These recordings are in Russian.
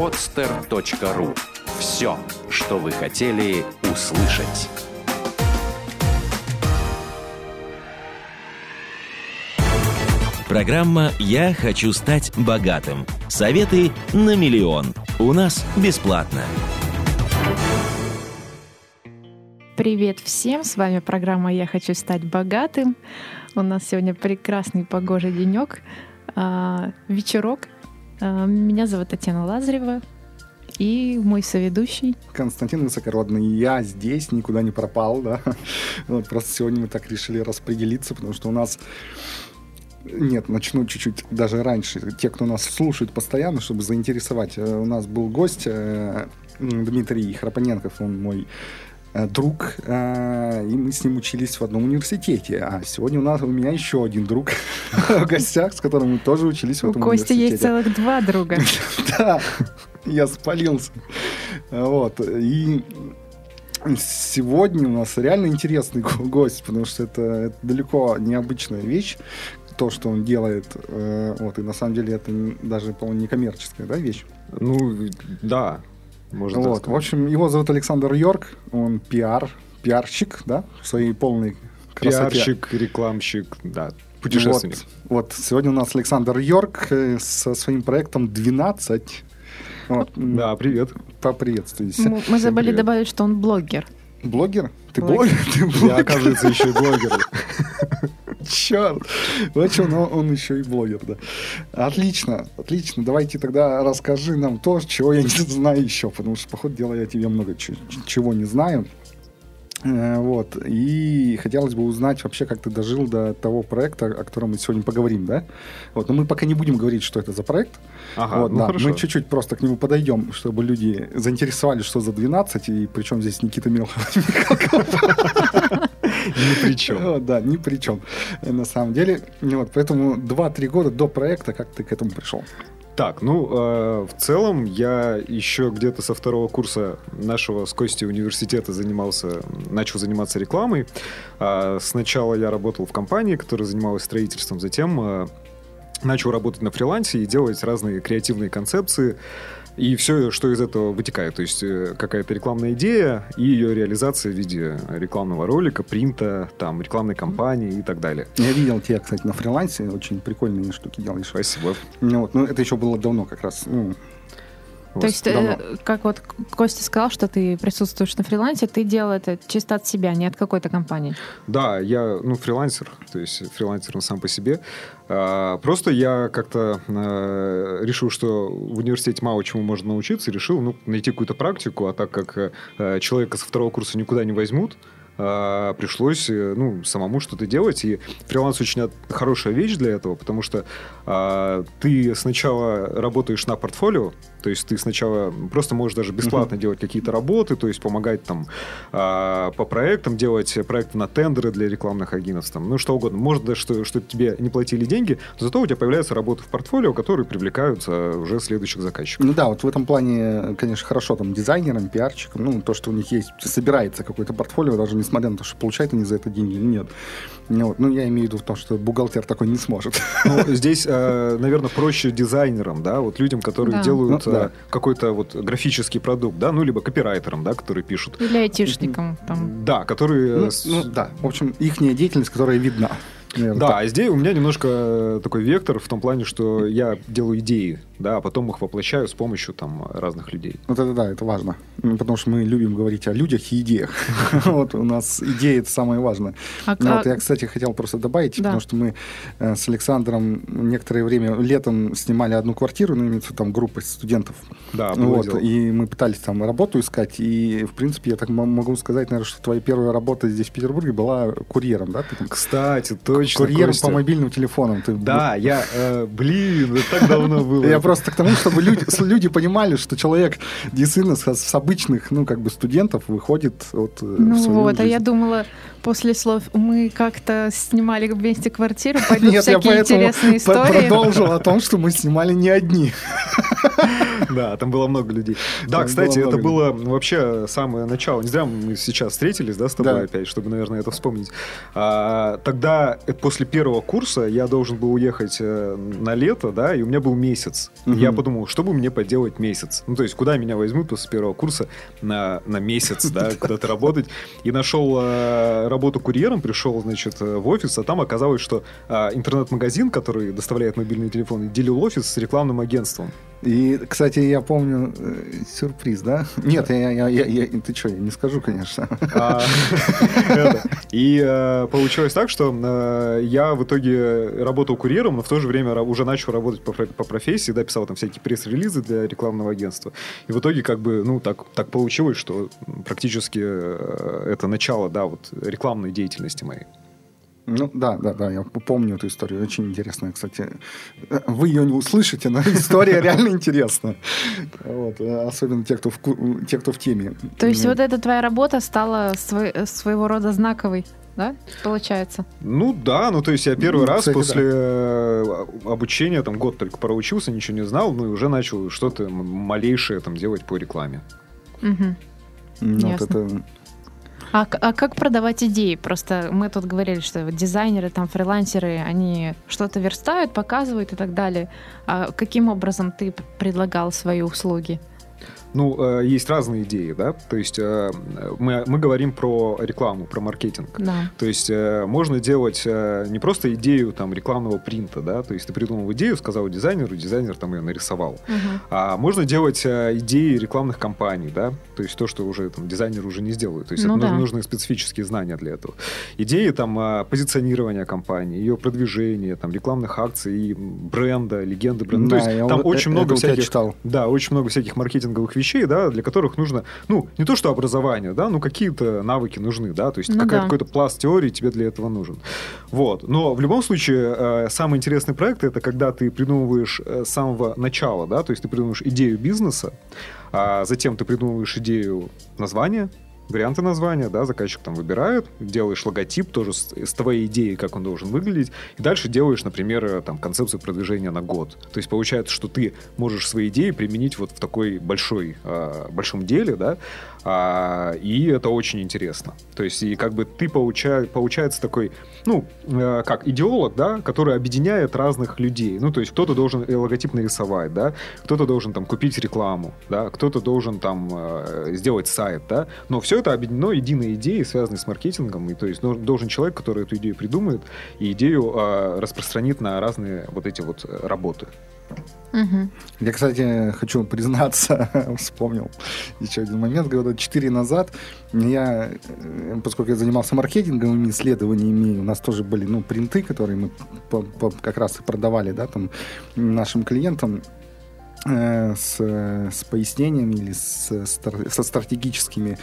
podster.ru Все, что вы хотели услышать. Программа «Я хочу стать богатым». Советы на миллион. У нас бесплатно. Привет всем! С вами программа «Я хочу стать богатым». У нас сегодня прекрасный погожий денек, а, вечерок. А, меня зовут Татьяна Лазарева и мой соведущий. Константин Высокородный. Я здесь, никуда не пропал, да. Вот просто сегодня мы так решили распределиться, потому что у нас нет, начну чуть-чуть даже раньше. Те, кто нас слушает постоянно, чтобы заинтересовать. Э, у нас был гость э, Дмитрий Храпоненков, он мой э, друг, и мы с ним учились в одном университете. А сегодня у нас у меня еще один друг в гостях, с которым мы тоже учились в этом университете. У Кости есть целых два друга. Да, я спалился. Вот. И Сегодня у нас реально интересный гость, потому что это, это далеко необычная вещь, то, что он делает, э, вот, и на самом деле это даже, по-моему, не коммерческая, да, вещь? Ну, да, можно вот, В общем, его зовут Александр Йорк, он пиар, пиарщик, да, в своей полной красоте. Пиарщик, рекламщик, да, путешественник. Вот, вот, сегодня у нас Александр Йорк э, со своим проектом 12. Вот. Да, привет. Поприветствуйте. Мы, мы забыли привет. добавить, что он блогер. Блогер? Ты блогер? Ты блогер? Я, оказывается, еще блогер. Черт! Вот что, но он еще и блогер, да. Отлично, отлично. Давайте тогда расскажи нам то, чего я не знаю еще, потому что, по ходу дела, я тебе много чего не знаю. Э, вот. И хотелось бы узнать вообще, как ты дожил до того проекта, о котором мы сегодня поговорим, да? Вот. Но мы пока не будем говорить, что это за проект. Ага, вот, ну да. хорошо. Мы чуть-чуть просто к нему подойдем, чтобы люди заинтересовались, что за 12, и причем здесь Никита Милхов. Ни при чем. Да, ни при чем. На самом деле. Вот, поэтому 2-3 года до проекта, как ты к этому пришел? Так, ну, э, в целом я еще где-то со второго курса нашего с Костей университета занимался, начал заниматься рекламой. Э, сначала я работал в компании, которая занималась строительством, затем э, начал работать на фрилансе и делать разные креативные концепции. И все, что из этого вытекает. То есть э, какая-то рекламная идея и ее реализация в виде рекламного ролика, принта, там, рекламной кампании и так далее. Я видел тебя, кстати, на фрилансе. Очень прикольные штуки делаешь. Спасибо. Ну, вот, ну это еще было давно как раз. Ну, то есть, э, давно. как вот Костя сказал, что ты присутствуешь на фрилансе, ты делал это чисто от себя, не от какой-то компании. Да, я, ну, фрилансер, то есть фрилансер сам по себе. А, просто я как-то а, решил, что в университете мало чему можно научиться, решил, ну, найти какую-то практику, а так как а, человека со второго курса никуда не возьмут, а, пришлось э, ну, самому что-то делать. И фриланс очень хорошая вещь для этого, потому что а, ты сначала работаешь на портфолио, то есть ты сначала просто можешь даже бесплатно uh-huh. делать какие-то работы, то есть помогать там а, по проектам, делать проекты на тендеры для рекламных агентств, там, ну что угодно. Может даже, что, что тебе не платили деньги, но зато у тебя появляются работы в портфолио, которые привлекаются уже следующих заказчиков. Ну да, вот в этом плане, конечно, хорошо там дизайнерам, пиарщикам, ну то, что у них есть, собирается какое-то портфолио, даже не несмотря на то, что получают они за это деньги или нет. Ну, вот. ну я имею в виду в том, что бухгалтер такой не сможет. Ну, здесь, э, наверное, проще дизайнерам, да, вот людям, которые да. делают ну, да. Э, какой-то вот графический продукт, да, ну, либо копирайтерам, да, которые пишут. Или айтишникам. Там. Да, которые... Ну, ну, да, в общем, их деятельность, которая видна. Наверное, да, так. а здесь у меня немножко такой вектор в том плане, что я делаю идеи, да, а потом их воплощаю с помощью там разных людей. Вот это да, это важно. Потому что мы любим говорить о людях и идеях. Вот у нас идеи это самое важное. А ну, вот я, кстати, хотел просто добавить, потому что мы э, с Александром некоторое время летом снимали одну квартиру, ну, там группа студентов. Да, вот, и мы пытались там работу искать, и, в принципе, я так могу сказать, наверное, что твоя первая работа здесь, в Петербурге, была курьером, да? Кстати, точно, Курьером по мобильным телефонам. Да, я, э, блин, это так давно было. Я просто к тому, чтобы люди, люди понимали, что человек действительно с, с обычных, ну, как бы студентов выходит от э, Ну вот, жизнь. а я думала, после слов мы как-то снимали вместе квартиру, пойдут Нет, всякие я интересные истории. продолжил о том, что мы снимали не одни. Да, там было много людей. Да, кстати, это было вообще самое начало. Не зря мы сейчас встретились, да, с тобой опять, чтобы, наверное, это вспомнить. А, Тогда, э, после первого курса, я должен был уехать э, на лето, да, и у меня был месяц. Я подумал, что бы мне поделать месяц? Ну, то есть, куда меня возьмут после первого курса на, на месяц, да, куда-то работать. И нашел э, работу курьером, пришел, значит, в офис, а там оказалось, что а, интернет-магазин, который доставляет мобильные телефоны, делил офис с рекламным агентством. И, кстати, я помню э, сюрприз, да? Нет, я, я, я, я- ты что, я не скажу, конечно. А. И э, получилось так, что э, я в итоге работал курьером, но в то же время уже начал работать по, про- по профессии, да, писал там всякие пресс-релизы для рекламного агентства. И в итоге как бы, ну, так, так получилось, что практически это начало, да, вот рекламной деятельности моей. Ну, да, да, да, я помню эту историю. Очень интересная, кстати. Вы ее не услышите, но история реально интересная. Вот, особенно те, кто в, те, кто в теме. То есть Ну, вот эта твоя работа стала своего рода знаковой, да, получается? Ну да, ну то есть я первый Ну, раз кстати, после э, обучения, там год только проучился, ничего не знал, ну и уже начал что-то малейшее там делать по рекламе. Мгм. ну, вот это А, а как продавать идеи? Просто мы тут говорили, что дизайнеры, там, фрилансеры, они что-то верстают, показывают и так далее. А каким образом ты предлагал свои услуги? Ну, э, есть разные идеи, да, то есть э, мы, мы говорим про рекламу, про маркетинг. Да. То есть э, можно делать э, не просто идею там рекламного принта, да, то есть ты придумал идею, сказал дизайнеру, дизайнер там ее нарисовал. Мгм. А можно делать э, идеи рекламных кампаний, да, то есть то, что уже там дизайнер уже не сделает. То есть Ну это да. нужны, специфические знания для этого. Идеи там позиционирования компании, ее продвижения, там рекламных акций, и бренда, легенды бренда. Да, то есть я там очень много всяких читал. да, очень много всяких маркетинговых вещей, да, для которых нужно, ну, не то что образование, да, ну, какие-то навыки нужны, да, то есть Ну да. какой-то пласт теории тебе для этого нужен. Вот. Но в любом случае, э, самый интересный проект это когда ты придумываешь э, с самого начала, да, то есть ты придумываешь идею бизнеса, а затем ты придумываешь идею названия, варианты названия, да, заказчик там выбирает, делаешь логотип тоже с, с твоей идеей, как он должен выглядеть, и дальше делаешь, например, э, там концепцию продвижения на год. То есть получается, что ты можешь свои идеи применить вот в такой большой, э, большом деле, да, а, и это очень интересно. То есть и как бы ты получа, получается такой, ну, э, как идеолог, да, который объединяет разных людей. Ну, то есть кто-то должен логотип нарисовать, да, кто-то должен там купить рекламу, да, кто-то должен там э, сделать сайт, да, но все это объединено единой идеей, связанной с маркетингом, и то есть ну, должен человек, который эту идею придумает, и идею э, распространит на разные вот эти вот э, работы. Мгм. Я, кстати, хочу признаться, вспомнил еще один момент. Года четыре назад я, э, поскольку я занимался маркетинговыми исследованиями, у нас тоже были ну, принты, которые мы по- по- как раз и продавали да, там, нашим клиентам э, с, э, с пояснениями или с, стар- со стратегическими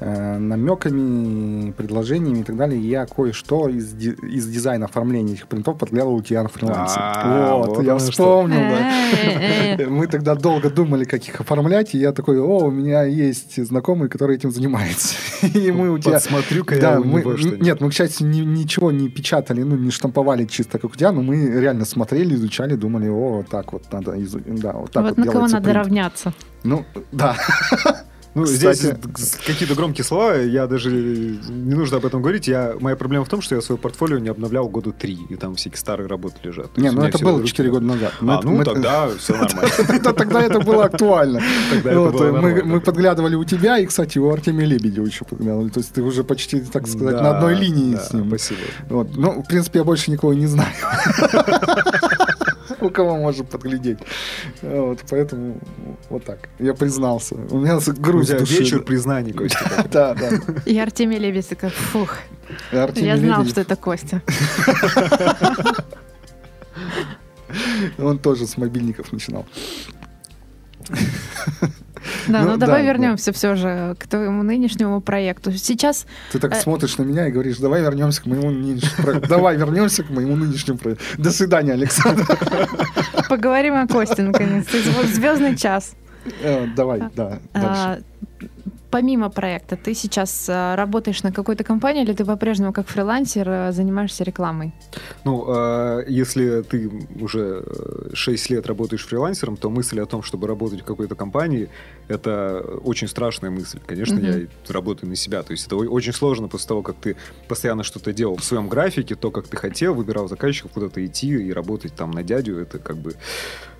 э, намеками, предложениями и так далее. Я кое-что из, ди- из дизайна оформления этих принтов подглядывал у тебя на фрилансе. А, вот, вот я вспомнил, да. Э-э-э. Мы тогда долго думали, как их оформлять, и я такой, о, у меня есть знакомый, который этим занимается. И мы у тебя... Подсмотрю-ка я Да, мы, нет, мы, к счастью, ни- ничего не печатали, ну, не штамповали чисто как у тебя, но мы реально смотрели, изучали, думали, о, вот так вот надо, изу- да, вот так Вот вот на кого надо принт». равняться? Ну, да. Ну, Кстати- здесь какие-то громкие слова, я даже не нужно об этом говорить. Я, моя проблема в том, что я свое портфолио не обновлял года три, и там всякие старые работы лежат. То Не, ну это было руки- 4 года назад. Мы А, это- ну мы- тогда все нормально. Да, Тогда это было актуально. Мы, подглядывали у тебя, и, кстати, у Артемия Лебедева еще подглядывали. То есть ты уже почти, так сказать, на одной линии с ним. Спасибо. Ну, в принципе, я больше никого не знаю. У кого можно подглядеть. Вот, поэтому вот так. Я признался. У меня У души. вечер признаний, Костя. Да, да. И Артемий Лебедь такой, фух, я знал, что это Костя. Он тоже с мобильников начинал. Да, Ну, ну давай да, вернемся все же к твоему нынешнему проекту. Сейчас Ты так Э. смотришь на меня и говоришь, давай вернемся к моему нынешнему проекту. Давай вернемся к моему нынешнему проекту. До свидания, Александр. поговорим о Косте наконец. Звездный час. Э, Давай, да, дальше. Помимо проекта, ты сейчас э, работаешь на какой-то компании или ты по-прежнему как фрилансер э, занимаешься рекламой? Ну, э, если ты уже 6 лет работаешь фрилансером, то мысль о том, чтобы работать в какой-то компании, это очень страшная мысль. Конечно, mm-hmm. я работаю на себя. То есть это очень сложно после того, как ты постоянно что-то делал в своем графике, то, как ты хотел, выбирал заказчиков, куда-то идти и работать там на дядю, это как бы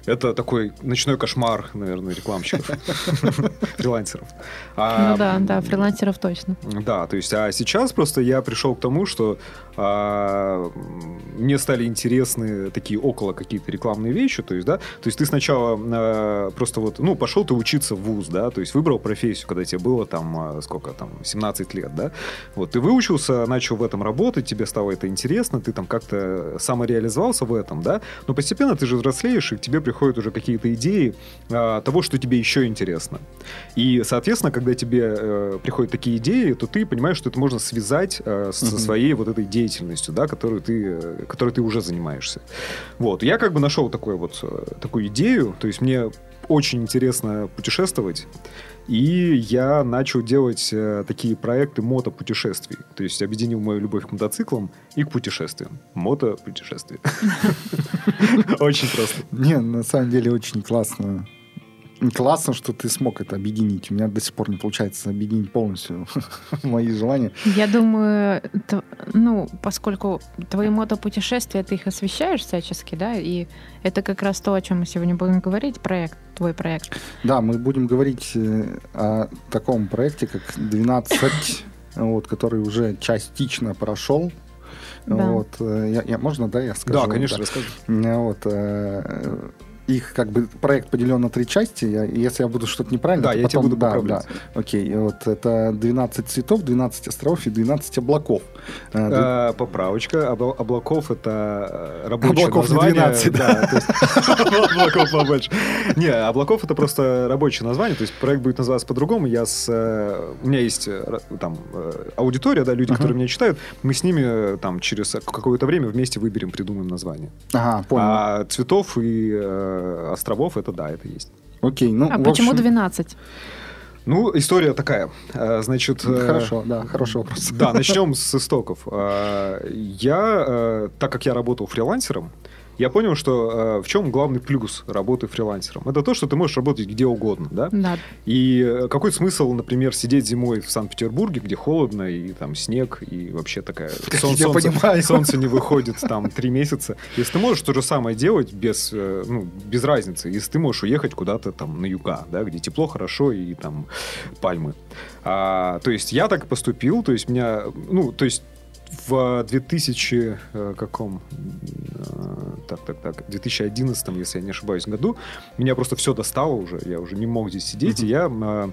это такой ночной кошмар, наверное, рекламщиков, фрилансеров. А, ну да, да, фрилансеров точно. Да, то есть, а сейчас просто я пришел к тому, что а, мне стали интересны такие около какие-то рекламные вещи, то есть, да, то есть ты сначала а, просто вот, ну, пошел ты учиться в ВУЗ, да, то есть выбрал профессию, когда тебе было там, сколько там, 17 лет, да, вот, ты выучился, начал в этом работать, тебе стало это интересно, ты там как-то самореализовался в этом, да, но постепенно ты же взрослеешь, и к тебе приходят уже какие-то идеи а, того, что тебе еще интересно. И, соответственно, когда тебе а, приходят такие идеи, то ты понимаешь, что это можно связать а, со mm-hmm. своей вот этой деятельностью да, которую ты, которой ты уже занимаешься. Вот. Я как бы нашел такой вот, э, такую идею, то есть мне очень интересно путешествовать, и я начал делать э, такие проекты мотопутешествий. То есть объединил мою любовь к мотоциклам и к путешествиям. Мотопутешествия. Очень просто. Не, на самом деле очень классно Классно, что ты смог это объединить. У меня до сих пор не получается объединить полностью мои желания. Я думаю, ну, поскольку твои мотопутешествия, ты их освещаешь всячески, да, и это как раз то, о чем мы сегодня будем говорить, проект, твой проект. Да, мы будем говорить э, о таком проекте, как 12, вот, который уже частично прошел. Да. Вот, э, я, я, можно, да, я скажу? Да, конечно, да. расскажи. Вот, э, их как бы проект поделен на три части. Я, если я буду что-то неправильно, да, то я потом, буду да, да. Окей, вот это 12 цветов, 12 островов и 12 облаков. А, поправочка. облаков это э, рабочее облаков название. 12, да. Облаков побольше. Не, облаков это просто рабочее название, то есть проект будет называться по-другому. Я с... Э, у меня есть там аудитория, да, люди, которые меня читают, мы с ними там через какое-то время вместе выберем, придумаем название. Ага, понял. А цветов и Э, островов, это да, это есть. Окей, ну, А почему общем... 12? Ну, история такая. Э, значит... Э, Хорошо, да, хороший вопрос. Да, начнем с истоков. Я, так как я работал фрилансером, я понял, что э, в чем главный плюс работы фрилансером. Это то, что ты можешь работать где угодно, да? Да. И э, какой смысл, например, сидеть зимой в Санкт-Петербурге, где холодно, и там снег, и вообще такая... Я солнце, понимаю. солнце не выходит там три месяца. Если ты можешь то же самое делать без, э, ну, без разницы, если ты можешь уехать куда-то там на юга, да, где тепло, хорошо, и там пальмы. А, то есть я так поступил, то есть меня, ну, то есть в 2000 э, каком э, так так так 2011 если я не ошибаюсь году меня просто все достало уже я уже не мог здесь сидеть и я э,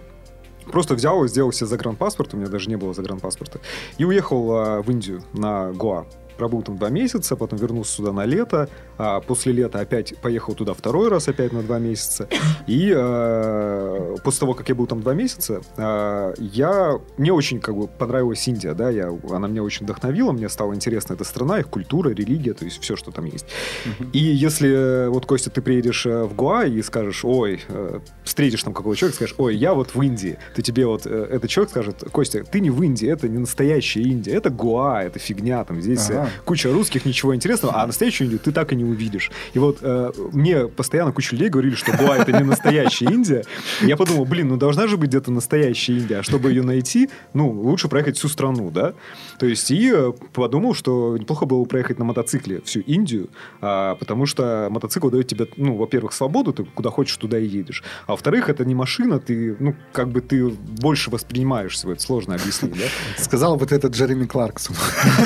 Просто взял и сделал себе загранпаспорт, у меня даже не было загранпаспорта, и уехал в Индию на Гоа пробыл там два месяца, потом вернулся сюда на лето, а после лета опять поехал туда второй раз опять на два месяца. И э, после того, как я был там два месяца, э, я мне очень как бы понравилась Индия, да, я, она меня очень вдохновила, мне стала интересна эта страна, их культура, религия, то есть все, что там есть. Uh-huh. И если вот Костя, ты приедешь э, в Гуа и скажешь, ой, э, встретишь там какого-то человека, скажешь, ой, я вот в Индии, то тебе вот э, этот человек скажет, Костя, ты не в Индии, это не настоящая Индия, это Гуа, это фигня, там здесь ага куча русских, ничего интересного, а настоящую Индию ты так и не увидишь. И вот э, мне постоянно куча людей говорили, что Гоа это не настоящая Индия. Я подумал, блин, ну должна же быть где-то настоящая Индия, а чтобы ее найти, ну, лучше проехать всю страну, да? То есть, и э, подумал, что неплохо было проехать на мотоцикле всю Индию, а, потому что мотоцикл дает тебе, ну, во-первых, свободу, ты куда хочешь, туда и едешь. А во-вторых, это не машина, ты, ну, как бы ты больше воспринимаешь всего, это сложно объяснить, да? Сказал вот этот Джереми Кларксон.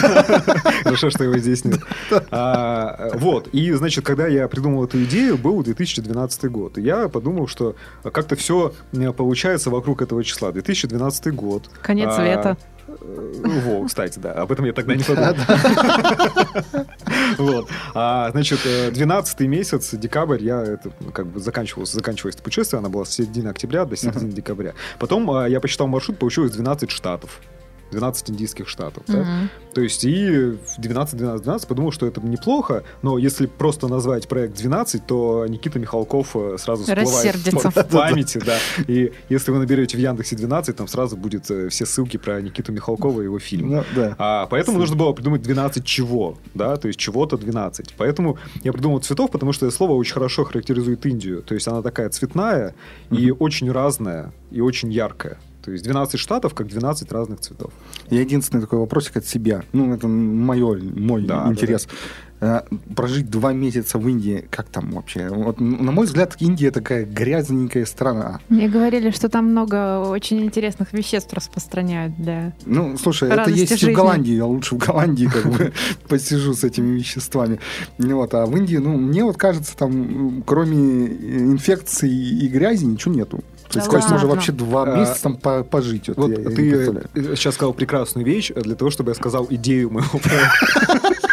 Хорошо, что его здесь нет. А, вот. И, значит, когда я придумал эту идею, был 2012 год. И я подумал, что как-то все э, получается вокруг этого числа. 2012 год. Конец а, лета. Э, во, кстати, да, об этом я тогда не подумал. Вот. А, значит, 12 месяц, декабрь, я это, как бы заканчивалось, заканчивалось это путешествие, она была с середины октября до середины декабря. Потом а, я посчитал маршрут, получилось 12 штатов. 12 индийских штатов. да. Мгм. То есть и в 12, 12, 12 подумал, что это неплохо, но если просто назвать проект 12, то Никита Михалков э, сразу всплывает в в памяти, да. И если вы наберете в Яндексе 12, там сразу будет э, все ссылки про Никиту Михалкова и его фильм. Ну, да. А, поэтому нужно было придумать 12 чего, да, то есть чего-то 12. Поэтому я придумал цветов, потому что это слово очень хорошо характеризует Индию. То есть она такая цветная и очень разная, и очень яркая. То есть 12 штатов, как 12 разных цветов. Я единственный такой вопросик от себя. Ну, это мое, мой Да, интерес. Э, Прожить два месяца в Индии, как там вообще? Вот, на мой взгляд, Индия такая грязненькая страна. Мне говорили, что там много очень интересных веществ распространяют для... Ну, слушай, это есть и в жизни. Голландии. Я лучше в Голландии как бы посижу с этими веществами. Ну Вот, а в Индии, ну, мне вот кажется, там, кроме инфекции и грязи, ничего нету. То есть, Да то есть можно вообще два месяца там по- пожить. Вот я- ты сейчас сказал прекрасную вещь для того, чтобы я сказал идею моего проекта.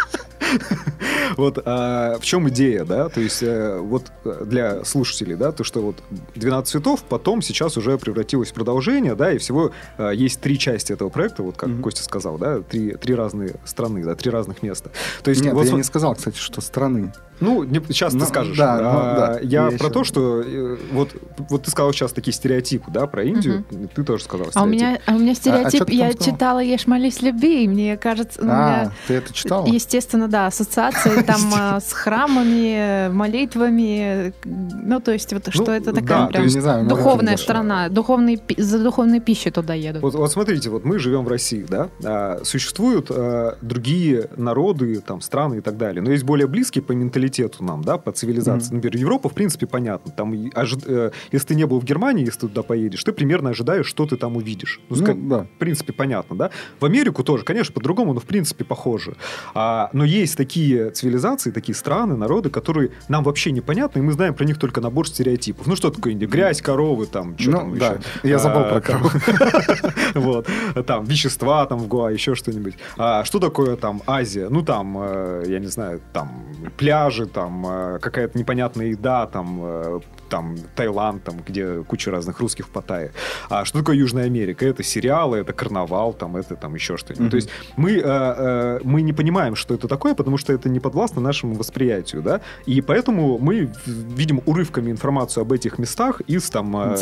Вот а, в чем идея, да? То есть э, вот э, для слушателей, да, то что вот 12 цветов потом сейчас уже превратилось в продолжение, да, и всего э, есть три части этого проекта, вот как Мгм. Костя сказал, да, три, три разные страны, да, три разных места. То есть Нет, вот я не сказал, кстати, что страны. Ну, не- сейчас Ну, ты скажешь. да, А, ну, да. Я, Я про еще- то, что э, вот, вот ты сказал сейчас такие стереотипы, да, про Индию. Ты тоже сказал А у стереотип. меня, а у меня стереотип, ты там я сказала? читала «Ешь, молись, люби», и мне кажется, у А, меня, ты это читала? естественно, да, ассоциации там а, с храмами, молитвами, ну, то есть вот что это да, такая прям может, духовная это- страна, духовной, пи- за духовной пищей туда едут. Вот, смотрите, вот мы живем в России, да, а, существуют а, другие народы, там, страны и так далее, но есть более близкие по менталитету нам, да, по цивилизации. Мгм. Например, Европа, в принципе, понятно. Там, ожи- э, если ты не был в Германии, если ты туда поедешь, ты примерно ожидаешь, что ты там увидишь. Ну, Ну, ска- да. в принципе, понятно, да? В Америку тоже, конечно, по-другому, но в принципе похоже. А, но есть такие цивилизации, такие страны, народы, которые нам вообще непонятны, и мы знаем про них только набор стереотипов. Ну, что такое Индия? Грязь, коровы, там, что Ну, там да. еще? Я забыл А, про там, Вот. Там, вещества там в Гоа, еще что-нибудь. А что такое там Азия? Ну, там, э, я не знаю, там пляжи, там э, какая-то непонятная еда, там э, там Таиланд, там, где куча разных русских в Паттайе. А что такое Южная Америка? Это сериалы, это карнавал, там, это там еще что-нибудь. Мгм. То есть мы, э, мы не понимаем, что это такое, потому что это не подвластно нашему восприятию, да, и поэтому мы видим урывками информацию об этих местах из там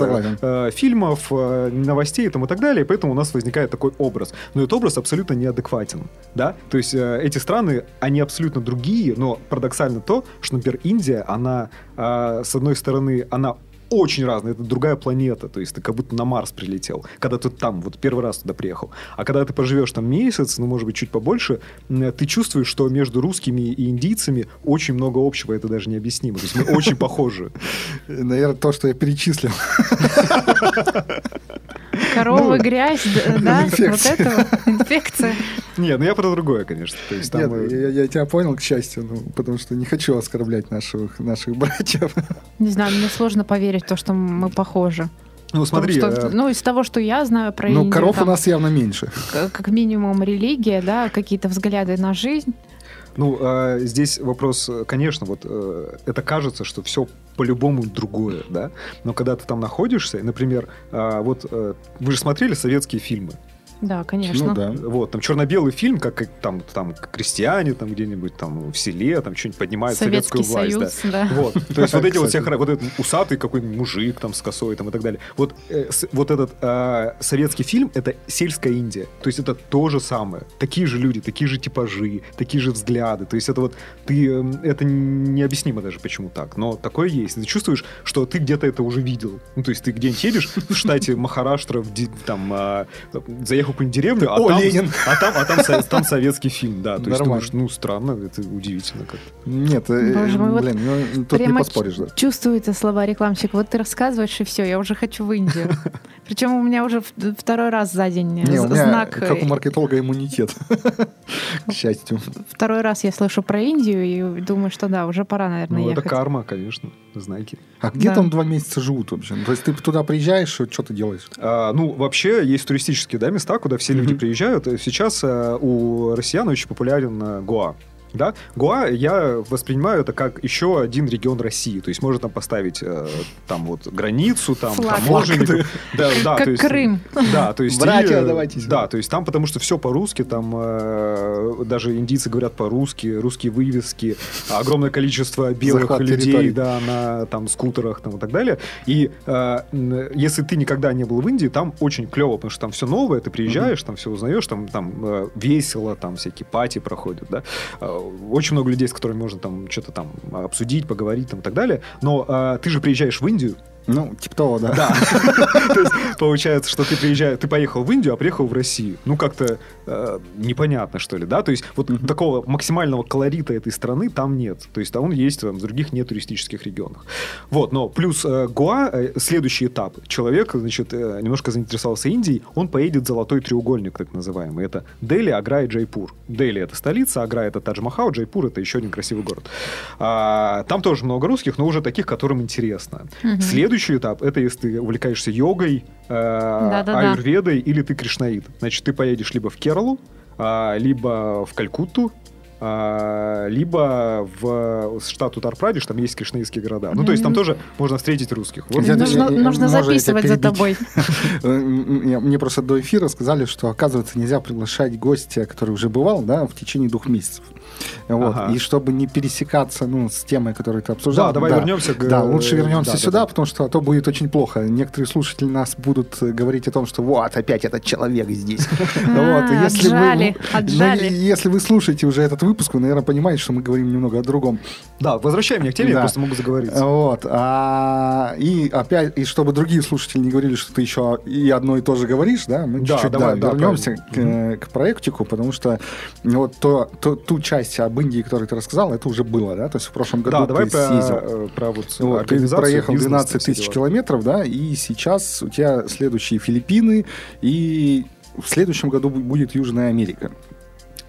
фильмов, новостей там, и так далее, и поэтому у нас возникает такой образ. Но этот образ абсолютно неадекватен, да, то есть эти страны, они абсолютно другие, но парадоксально то, что, например, Индия, она, э, с одной стороны, она очень разная, это другая планета, то есть ты как будто на Марс прилетел, когда ты там, вот первый раз туда приехал. А когда ты поживешь там месяц, ну, может быть, чуть побольше, ты чувствуешь, что между русскими и индийцами очень много общего, это даже необъяснимо. То есть мы очень похожи. Наверное, то, что я перечислил. Коровы, ну, грязь, да, вот инфекция. это вот, инфекция. Нет, ну я про другое, конечно. То есть там... Нет, э, я, я тебя понял, к счастью, ну, потому что не хочу оскорблять наших, наших братьев. Не знаю, мне сложно поверить в то, что мы похожи. Ну, смотри, что, э, ну, из того, что я знаю про Но Индию, коров у там, нас явно меньше. как минимум религия, да, какие-то взгляды на жизнь. Ну, э, здесь вопрос, конечно, вот э, это кажется, что все по-любому другое, да, но когда ты там находишься, например, э, вот э, вы же смотрели советские фильмы, Да, конечно. Ну да. вот, там черно-белый фильм, как, как там, там крестьяне там где-нибудь там в селе, там что-нибудь поднимают Советский советскую власть, Союз, да. да. Вот, то есть вот эти вот все, вот этот усатый какой-нибудь мужик там с косой там и так далее. Вот, э, вот этот э, советский фильм — это сельская Индия. То есть это то же самое. Такие же люди, такие же типажи, такие же взгляды. То есть это вот ты... э, Это необъяснимо даже, почему так. Но такое есть. Ты чувствуешь, что ты где-то это уже видел. Ну, то есть ты где-нибудь едешь в штате Махараштра, там, а, заехал в какую-нибудь деревню, а О, там, Ленин. а там, а там, со- там советский фильм, да. То есть Нормально. думаешь, ну, странно, это удивительно как Нет, э, Боже мой, вот блин, ну, тут не поспоришь, да. Чувствуется слова рекламщик. Вот ты рассказываешь, и все, я уже хочу в Индию. Причем у меня уже второй раз за день Не, у меня, знак. как у э, маркетолога, иммунитет. К счастью. Второй раз я слышу про Индию и думаю, что да, уже пора, наверное, Ну, это ехать. карма, конечно, знаки. А где Да. там два месяца живут вообще? Ну, То есть ты туда приезжаешь, что ты делаешь? А, ну, вообще, есть туристические да, места, куда все люди приезжают. Сейчас а, у россиян очень популярен а, Гоа. Да? Гуа я воспринимаю это как еще один регион России. То есть можно там поставить э, там вот границу, там таможенник. Да, да, Как то есть, Крым. Да, то есть... Братья, и, э, давайте сюда. Да, то есть там потому что все по-русски, там э, даже индийцы говорят по-русски, русские вывески, огромное количество белых Захват людей, территорий. да, на там скутерах там и так далее. И э, если ты никогда не был в Индии, там очень клево, потому что там все новое, ты приезжаешь, там все узнаешь, там, там э, весело, там всякие пати проходят, да. Очень много людей, с которыми можно там что-то там обсудить, поговорить там и так далее. Но э, ты же приезжаешь в Индию, Ну, типа того, да. да. То есть получается, что ты приезжаешь, ты поехал в Индию, а приехал в Россию. Ну, как-то э, непонятно, что ли, да? То есть вот такого максимального колорита этой страны там нет. То есть там он есть, там, в других нет туристических регионах. Вот, но плюс э, Гоа, э, следующий этап. Человек, значит, э, немножко заинтересовался Индией, он поедет в золотой треугольник, так называемый. Это Дели, Агра и Джайпур. Дели это столица, Агра это Тадж-Махал, Джайпур это еще один красивый город. А, там тоже много русских, но уже таких, которым интересно. Мгм. Следующий этап это если ты увлекаешься йогой, э, аюрведой или ты кришнаит. Значит, ты поедешь либо в Кералу, а, либо в Калькутту, либо в штат Утар-Прадеш, там есть кришнаитские города. Ну, то есть там тоже можно встретить русских. Вот Я- Нужно, нужно записывать за тобой. Мне просто до эфира сказали, что, оказывается, нельзя приглашать гостя, который уже бывал, да, в течение двух месяцев. Вот. Ага. И чтобы не пересекаться, ну, с темой, которую ты обсуждал. Да, давай вернемся к- Да, лучше вернемся да, сюда, да, да. потому что а то будет очень плохо. Некоторые слушатели нас будут говорить о том, что вот, опять этот человек здесь. Вот, А, если вы- отжали, отжали. и если вы слушаете уже этот выпуск, вы, наверное, понимаете, что мы говорим немного о другом. Да, возвращай меня к теме, я Да. просто могу заговорить. Вот. а, и опять, и чтобы другие слушатели не говорили, что ты еще и одно и то же говоришь, да, мы Да, чуть-чуть давай, да, да, вернемся к, правильно. э, к проектику, потому что ну, вот то, то- ту часть об Индии, которую ты рассказал, это уже было, да, то есть в прошлом году Да, ты давай про, съездил. э, про вот, Вот, ты проехал бизнес, 12 там все тысяч километров, да, и сейчас у тебя следующие Филиппины, и в следующем году бу- будет Южная Америка.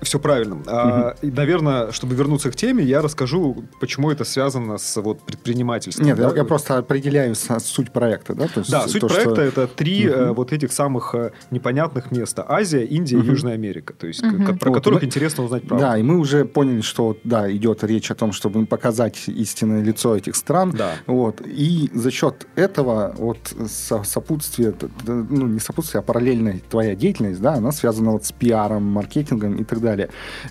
Все правильно. А, и, наверное, чтобы вернуться к теме, я расскажу, почему это связано с вот, предпринимательством. Нет, да? я, я просто определяю суть проекта, да? То есть Да, суть то, что- проекта это три Мгм. э, вот этих самых э, непонятных места: Азия, Индия Мгм. и Южная Америка. То есть к- Мгм. про Вот, которых мы- интересно узнать правду. Да, и мы уже поняли, что да, идет речь о том, чтобы показать истинное лицо этих стран. Да. Вот. И за счет этого вот со- сопутствие, ну не сопутствие, а параллельная твоя деятельность, да, она связана вот с пиаром, маркетингом и так далее.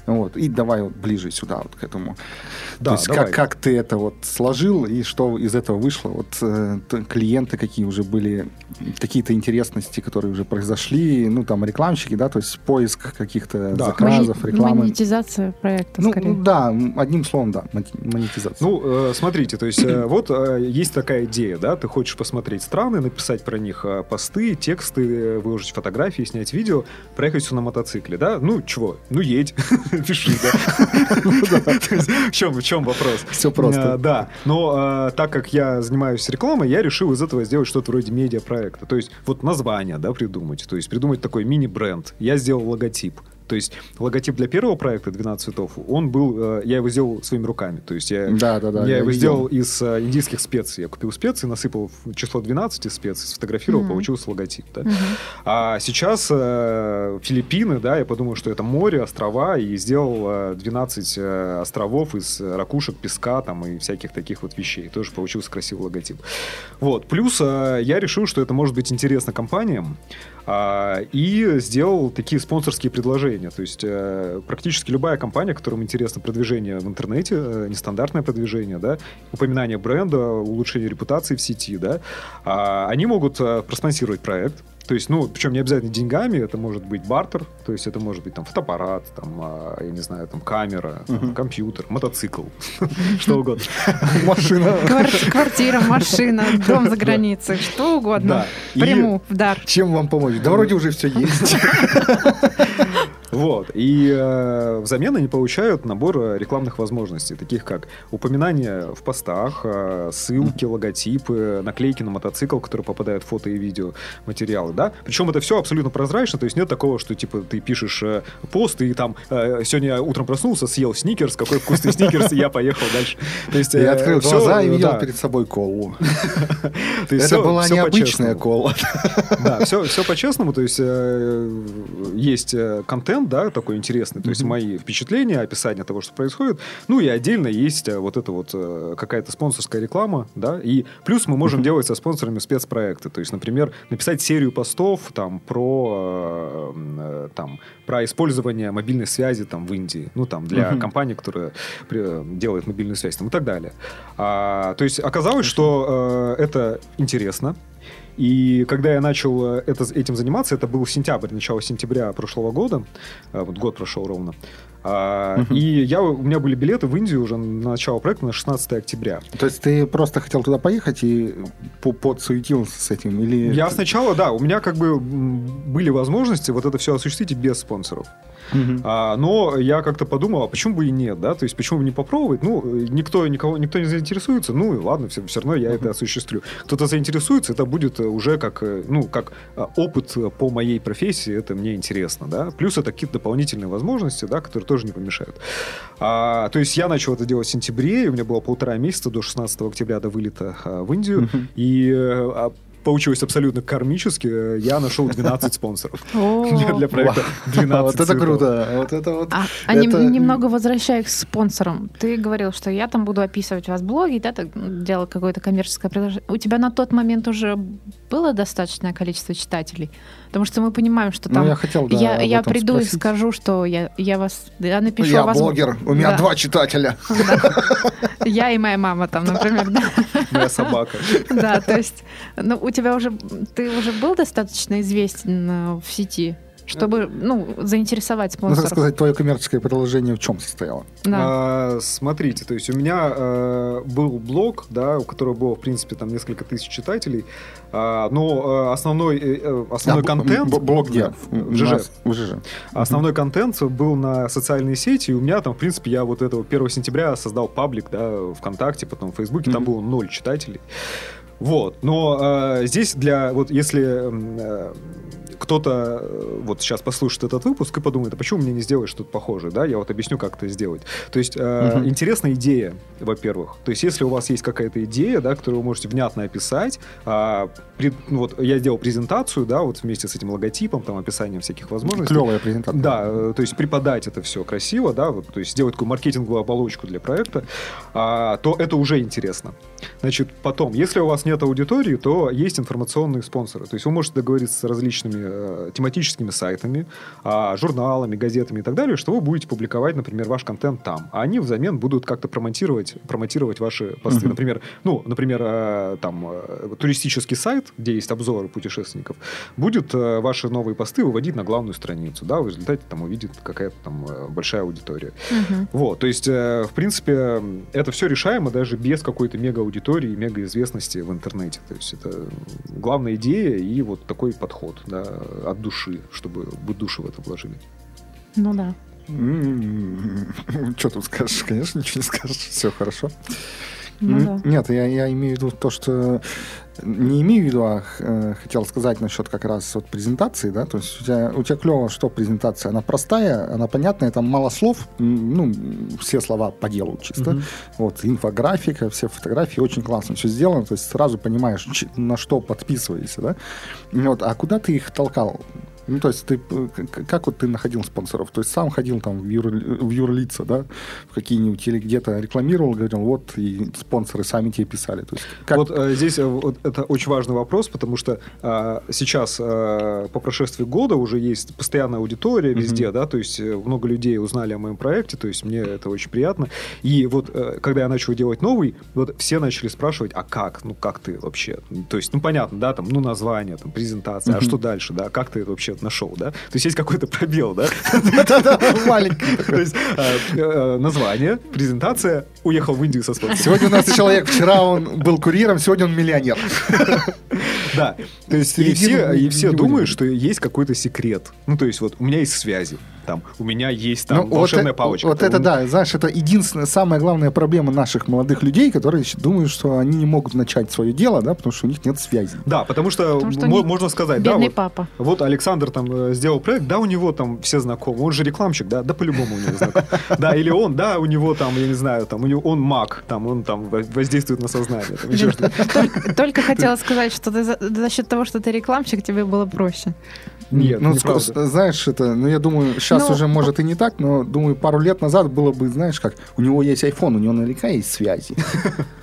Вот. И давай вот ближе сюда вот к этому. Да, То есть давай. как, как ты это вот сложил и что из этого вышло? Вот э, клиенты какие уже были, какие-то интересности, которые уже произошли, ну там рекламщики, да, то есть поиск каких-то Да. заказов, Мони- рекламы. Монетизация проекта, Ну, скорее. да, м, одним словом, да, монетизация. Ну, э, смотрите, то есть э, вот э, есть такая идея, да, ты хочешь посмотреть страны, написать про них э, посты, тексты, выложить фотографии, снять видео, проехать все на мотоцикле, да? Ну, чего? Ну, едь, пиши, да. В чем, вопрос? Все просто. А, Да, но э, так как я занимаюсь рекламой, я решил из этого сделать что-то вроде медиапроекта. То есть вот название, да, придумать. То есть придумать такой мини-бренд. Я сделал логотип. То есть логотип для первого проекта 12 цветов, он был, э, я его сделал своими руками. То есть я, Да, да, да. я его видел. сделал из э, индийских специй. Я купил специи, насыпал в число 12 специй, сфотографировал, Мгм. получился логотип. Да. Мгм. А сейчас э, Филиппины, да, я подумал, что это море, острова, и сделал э, 12 э, островов из ракушек, песка там и всяких таких вот вещей. Тоже получился красивый логотип. Вот. Плюс я решил, что это может быть интересно компаниям, и сделал такие спонсорские предложения. То есть э, практически любая компания, которым интересно продвижение в интернете, э, нестандартное продвижение, да, упоминание бренда, улучшение репутации в сети, да, а, они могут э, проспонсировать проект. То есть, ну, причем не обязательно деньгами, это может быть бартер, то есть это может быть там фотоаппарат, там, а, я не знаю, там камера, там, компьютер, мотоцикл, что угодно. Машина. Квар- Квартира, машина, дом за границей, что угодно. Приму в дар. Чем вам помочь? Да вроде уже все есть. Вот. И э, взамен они получают набор э, рекламных возможностей, таких как упоминания в постах, э, ссылки, логотипы, наклейки на мотоцикл, которые попадают в фото и видео материалы, да. Причем это все абсолютно прозрачно, то есть нет такого, что типа ты пишешь э, пост и там э, сегодня утром проснулся, съел сникерс, какой вкусный сникерс, и я поехал дальше. То есть, Я э, открыл всё, глаза и э, видел да. перед собой колу. Это была необычная кола. Да, все, все по-честному, то есть есть контент, контент, да, такой интересный, то есть мои впечатления, описание того, что происходит. Ну и отдельно есть э, вот это вот э, какая-то спонсорская реклама, да, и плюс мы можем делать со спонсорами спецпроекты, то есть, например, написать серию постов там про э, там про использование мобильной связи там в Индии, ну там для компании, которая делает мобильную связь там и так далее. А, то есть оказалось, что э, это интересно, и когда я начал э, это, этим заниматься, это был сентябрь, начало сентября прошлого года, э, вот год прошел ровно, а, И я, у меня были билеты в Индию уже на начало проекта на 16 октября. То есть ты просто хотел туда поехать и подсуетился с этим? Или... Я сначала, да, у меня как бы были возможности вот это все осуществить и без спонсоров. Угу. А, но я как-то подумал, а почему бы и нет, да, то есть почему бы не попробовать? Ну, никто, никого, никто не заинтересуется, ну и ладно, все, все равно я угу. это осуществлю. Кто-то заинтересуется, это будет уже как, ну, как а, опыт по моей профессии, это мне интересно, да. Плюс это какие-то дополнительные возможности, да, которые тоже не помешают. А, то есть я начал это делать в сентябре, у меня было полтора месяца до 16 октября до вылета а, в Индию, угу. и а, получилось абсолютно кармически. Я нашел 12 спонсоров для проекта 12 Вот это круто. Вот это вот. А немного возвращаясь к спонсорам. Ты говорил, что я там буду описывать у вас блоги, да, ты делал какое-то коммерческое предложение. У тебя на тот момент уже было достаточное количество читателей? Потому что мы понимаем, что ну, там... Ну, я хотел, да, Я, я приду спросить. и скажу, что я, я вас... Я напишу я вас... блогер, у меня да. два читателя. Я и моя мама там, например. Моя собака. Да, то есть, ну, тебя уже... Ты уже был достаточно известен э, в сети? чтобы ну, заинтересовать спонсоров. Можно сказать, твое коммерческое предложение в чем состояло? Да. А, смотрите, то есть у меня э, был блог, да, у которого было, в принципе, там несколько тысяч читателей, а, но э, основной, э, основной а, контент... Блог где? В ЖЖ. В ЖЖ. Основной uh контент был на социальные сети, и у меня там, в принципе, я вот этого 1 сентября создал паблик, да, ВКонтакте, потом в Фейсбуке, mm-hmm. там было ноль читателей. Вот, но э, здесь для, вот если э, кто-то э, вот сейчас послушает этот выпуск и подумает, а почему мне не сделать что-то похожее, да? Я вот объясню, как это сделать. То есть э, угу. интересная идея, во-первых. То есть если у вас есть какая-то идея, да, которую вы можете внятно описать, э, при, ну, вот я сделал презентацию, да, вот вместе с этим логотипом, там, описанием всяких возможностей. Клевая презентация. Да, э, то есть преподать это все красиво, да, вот, то есть сделать такую маркетинговую оболочку для проекта, э, то это уже интересно. Значит, потом, если у вас нет аудитории, то есть информационные спонсоры. То есть вы можете договориться с различными э, тематическими сайтами, э, журналами, газетами и так далее, что вы будете публиковать, например, ваш контент там. А они взамен будут как-то промотировать, промотировать ваши посты. Uh-huh. Например, ну, например, э, там э, туристический сайт, где есть обзоры путешественников, будет э, ваши новые посты выводить на главную страницу. Да, в результате там увидит какая-то там э, большая аудитория. Uh-huh. Вот, то есть, э, в принципе, это все решаемо даже без какой-то мега-аудитории, мега-известности в интернете. То есть это главная идея и вот такой подход да, от души, чтобы вы душу в это вложили. Ну да. Что тут скажешь? Конечно, ничего не скажешь. Все хорошо. Ну, да. Нет, я, я имею в виду то, что не имею в виду, а э, хотел сказать насчет как раз вот презентации, да, то есть у тебя, у тебя клево, что презентация, она простая, она понятная, там мало слов, ну, все слова по делу чисто, uh-huh. вот, инфографика, все фотографии, очень классно все сделано, то есть сразу понимаешь, на что подписываешься, да, вот, а куда ты их толкал? Ну, то есть ты как вот ты находил спонсоров? То есть сам ходил там в, юр, в юрлица, да, в какие-нибудь или где-то рекламировал, говорил, вот, и спонсоры сами тебе писали. То есть, как... Вот э, здесь э, вот, это очень важный вопрос, потому что э, сейчас э, по прошествии года уже есть постоянная аудитория везде, mm-hmm. да, то есть э, много людей узнали о моем проекте, то есть мне это очень приятно. И вот э, когда я начал делать новый, вот все начали спрашивать, а как, ну как ты вообще? То есть, ну понятно, да, там, ну название, там, презентация, mm-hmm. а что дальше, да, как ты это вообще нашел, да? То есть есть какой-то пробел, да? Маленький. То есть э, э, название, презентация, уехал в Индию со спонсором. Сегодня у нас человек, вчера он был курьером, сегодня он миллионер. Да, то есть и все думают, что есть какой-то секрет. Ну, то есть вот у меня есть связи, там, у меня есть там ну, волшебная вот палочка. Вот это, да, знаешь, это единственная, самая главная проблема наших молодых людей, которые думают, что они не могут начать свое дело, да, потому что у них нет связи. Да, потому что, потому что можно сказать, да, вот, папа. вот Александр там э, сделал проект, да, у него там все знакомы, он же рекламщик, да, да, по-любому у него знаком. Да, или он, да, у него там, я не знаю, там, у него он маг, там, он там воздействует на сознание. Только хотела сказать, что ты за счет того, что ты рекламщик, тебе было проще. Нет, ну, знаешь, это, ну, я думаю, сейчас сейчас Ну, уже, может, и не так, но, думаю, пару лет назад было бы, знаешь, как, у него есть iPhone, у него наверняка есть связи.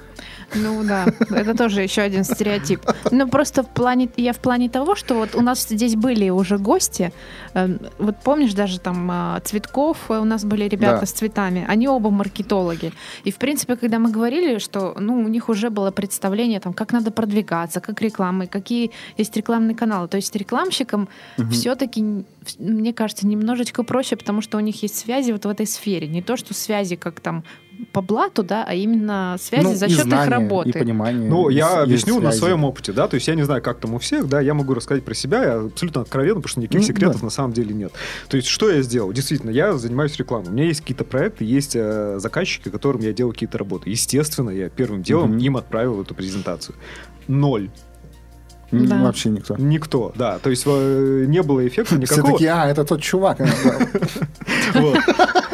Ну да, это тоже еще один стереотип. Ну просто в плане, я в плане того, что вот у нас здесь были уже гости. э, Вот помнишь даже там а, Цветков, э, у нас были ребята Да. с цветами, они оба маркетологи. И в принципе, когда мы говорили, что ну у них уже было представление там, как надо продвигаться, как рекламы, какие есть рекламные каналы. То есть рекламщикам все-таки, мне кажется, немножечко проще, потому что у них есть связи вот в этой сфере. Не то, что связи как там по блату, да, а именно связи Ну, за и счет их знания, работы. И понимание. Ну, я объясню на связи. своем опыте, да, то есть я не знаю, как там у всех, да, я могу рассказать про себя, я абсолютно откровенно, потому что никаких Ну, секретов да. на самом деле нет. То есть что я сделал? Действительно, я занимаюсь рекламой, у меня есть какие-то проекты, есть э, заказчики, которым я делаю какие-то работы. Естественно, я первым делом Мгм. им отправил эту презентацию. Ноль. Да. Вообще никто. Никто, да. То есть э, не было эффекта Все никакого. таки а, это тот чувак.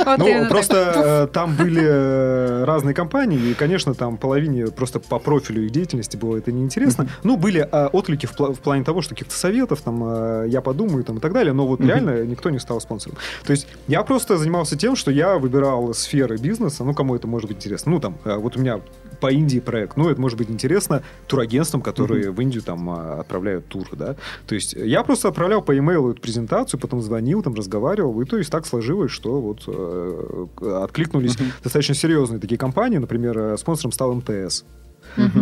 Вот. Ну, так. просто э, там были э, разные компании, и, конечно, там половине просто по профилю их деятельности было это неинтересно. Ну, были э, отклики в, пла- в плане того, что каких-то советов, там, я подумаю, там, и так далее, но вот реально никто не стал спонсором. То есть я просто занимался тем, что я выбирал сферы бизнеса, ну, кому это может быть интересно. Ну, там, вот у меня по Индии проект, ну, это может быть интересно турагентствам, которые в Индию там э, отправляют туры, да. То есть я просто отправлял по e-mail эту презентацию, потом звонил, там, разговаривал, и то есть так сложилось, что вот э, откликнулись Мгм. достаточно серьезные такие компании, например, э, спонсором стал МТС.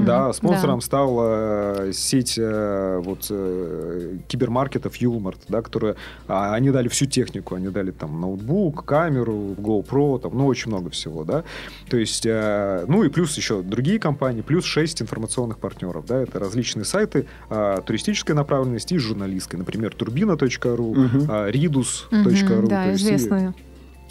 Да, спонсором Да. стала э, сеть э, вот, э, кибермаркетов Юлмарт, да, которые а, они дали всю технику, они дали там ноутбук, камеру, GoPro, там, ну, очень много всего, да. То есть, ну и плюс еще другие компании, плюс 6 информационных партнеров, да, это различные сайты э, туристической направленности и журналистской, например, turbina.ru, Мгм. э, ridus.ru. То Да, есть и- известные.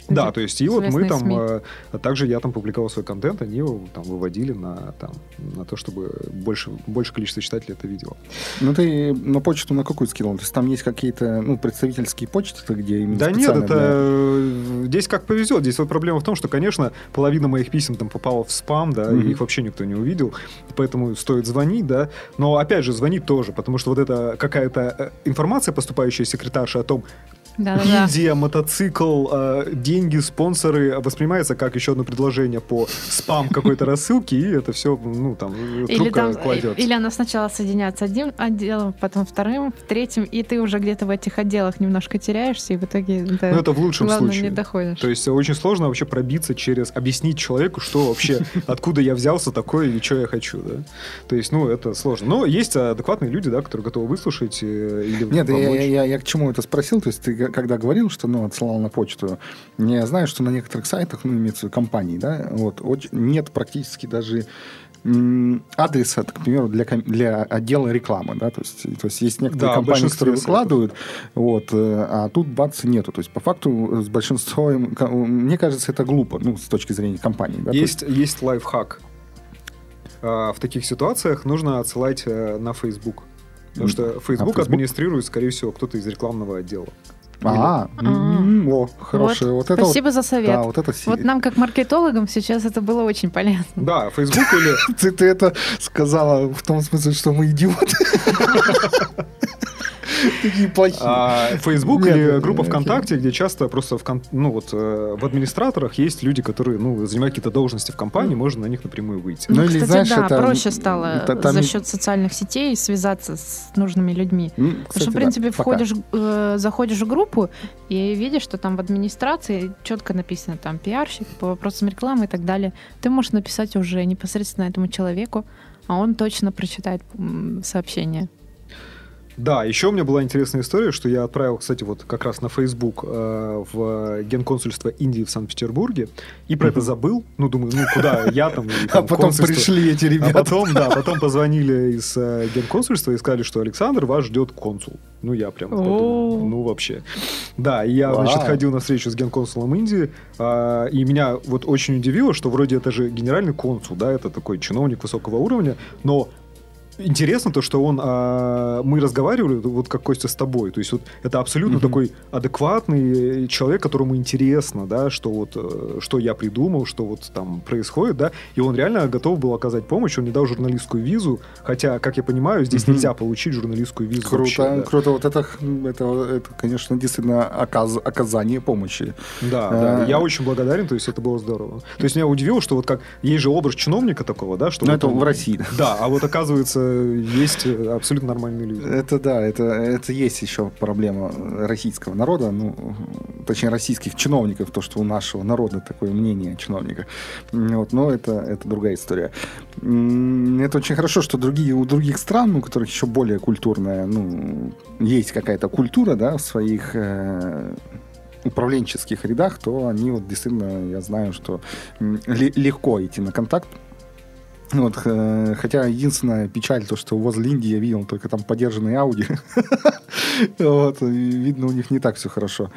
Да, то есть и вот мы там, СМИ. а также я там публиковал свой контент, они его там выводили на, там, на то, чтобы больше, больше количество читателей это видело. Ну, ты на почту на какую скинул? То есть там есть какие-то, ну, представительские почты, где именно Да нет, это для- э, здесь как повезет. Здесь вот проблема в том, что, конечно, половина моих писем там попала в спам, да, Мгм. и их вообще никто не увидел, поэтому стоит звонить, да. Но опять же, звонить тоже, потому что вот эта какая-то э, информация, поступающая секретарша о том, Да-да-да. Индия, мотоцикл, э, деньги, спонсоры воспринимается как еще одно предложение по спам какой-то рассылки, и это все, ну, там, Или, трубка там, кладется. или она сначала соединяется одним отделом, потом вторым, в третьем, и ты уже где-то в этих отделах немножко теряешься, и в итоге до Ну, это в лучшем главного случае. не доходишь. То есть очень сложно вообще пробиться через, объяснить человеку, что вообще, откуда я взялся такой и что я хочу, да. То есть, ну, это сложно. Но есть адекватные люди, да, которые готовы выслушать э, или Нет, я, я- я- я к чему это спросил? То есть ты когда говорил, что ну, отсылал на почту, я знаю, что на некоторых сайтах, ну, имеется в виду компаний, да, вот, оч- нет практически даже адреса, к примеру, для, для отдела рекламы, да, то есть, то есть есть некоторые Да, компании, которые выкладывают, вот, э, а тут бац нету, то есть по факту с большинством, мне кажется, это глупо, ну, с точки зрения компании, да, то Есть, есть лайфхак. А, В таких ситуациях нужно отсылать э, на Facebook. Потому что Facebook Facebook? администрирует, скорее всего, кто-то из рекламного отдела. А, м, о, хорошее, вот, это вот, Спасибо за совет. да, вот это Вот нам, как маркетологам, сейчас это было очень полезно. Да, Facebook или... Ты, ты это сказала в том смысле, что мы идиоты. Такие плохие. А, Facebook или группа. ВКонтакте, где часто просто ну, вот, э, в администраторах есть люди, которые ну, занимают какие-то должности в компании, можно на них напрямую выйти. Ну, Ну, или, кстати, знаешь, да, это, проще стало за счет социальных сетей связаться с нужными людьми. Потому что, в принципе, входишь, э, заходишь в группу и видишь, что там в администрации четко написано там пиарщик по вопросам рекламы и так далее. Ты можешь написать уже непосредственно этому человеку, а он точно прочитает сообщение. Да, еще у меня была интересная история, что я отправил, кстати, вот как раз на Facebook э, в генконсульство Индии в Санкт-Петербурге, и про это забыл. Ну, думаю, ну куда я там? и А там потом консульство. пришли эти А ребята. потом, да, потом позвонили из э, генконсульства и сказали, что Александр, вас ждет консул. Ну, я прям подумал, ну, вообще. Да, и я, Вау. значит, ходил на встречу с генконсулом Индии, а, и меня вот очень удивило, что вроде это же генеральный консул, да, это такой чиновник высокого уровня, но интересно то, что он, а, мы разговаривали, вот как Костя с тобой, то есть вот это абсолютно Мгм. такой адекватный человек, которому интересно, да, что вот, э, что я придумал, что вот там происходит, да, и он реально готов был оказать помощь, он мне дал журналистскую визу, хотя, как я понимаю, здесь Мгм. нельзя получить журналистскую визу Круто, вообще, да. круто. Вот это, это, это, конечно, действительно оказ- оказание помощи. Да, да, А. я очень благодарен, то есть это было здорово. То есть меня удивило, что вот как, есть же образ чиновника такого, да, что Но вот это он- в России. Да, а вот оказывается, есть э, абсолютно нормальные люди. Это да, это, это есть еще проблема российского народа, ну, точнее, российских чиновников, то, что у нашего народа такое мнение о чиновниках. Вот, но это, это другая история. Это очень хорошо, что другие, у других стран, у которых еще более культурная, ну, есть какая-то культура, да, в своих э, управленческих рядах, то они вот действительно, я знаю, что легко идти на контакт. Вот, э, хотя единственная печаль то, что возле Индии я видел только там подержанные Ауди. Вот, и видно, у них не так все хорошо.